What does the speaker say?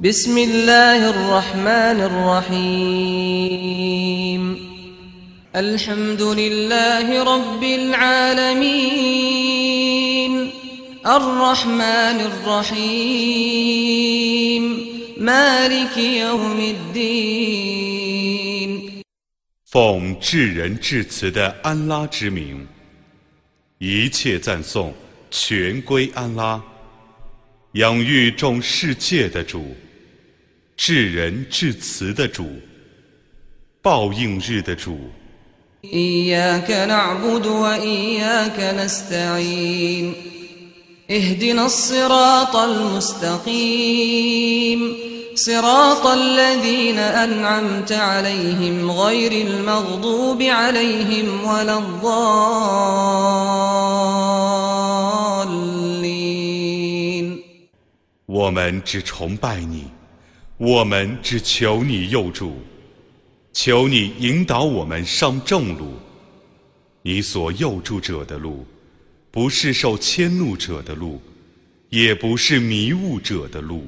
بسم الله الرحمن الرحيم الحمد لله رب العالمين الرحمن الرحيم مالك يوم الدين 奉至仁至慈的安拉之名，一切赞颂全归安拉，养育众世界的主， 至仁至慈的主，报应日的主。 إياك نعبد وإياك نستعين اهدنا الصراط المستقيم صراط الذين أنعمت عليهم غير المغضوب عليهم ولا الضالين 我们只崇拜你， 我们只求你佑助，求你引导我们上正路。你所佑助者的路，不是受迁怒者的路，也不是迷雾者的路。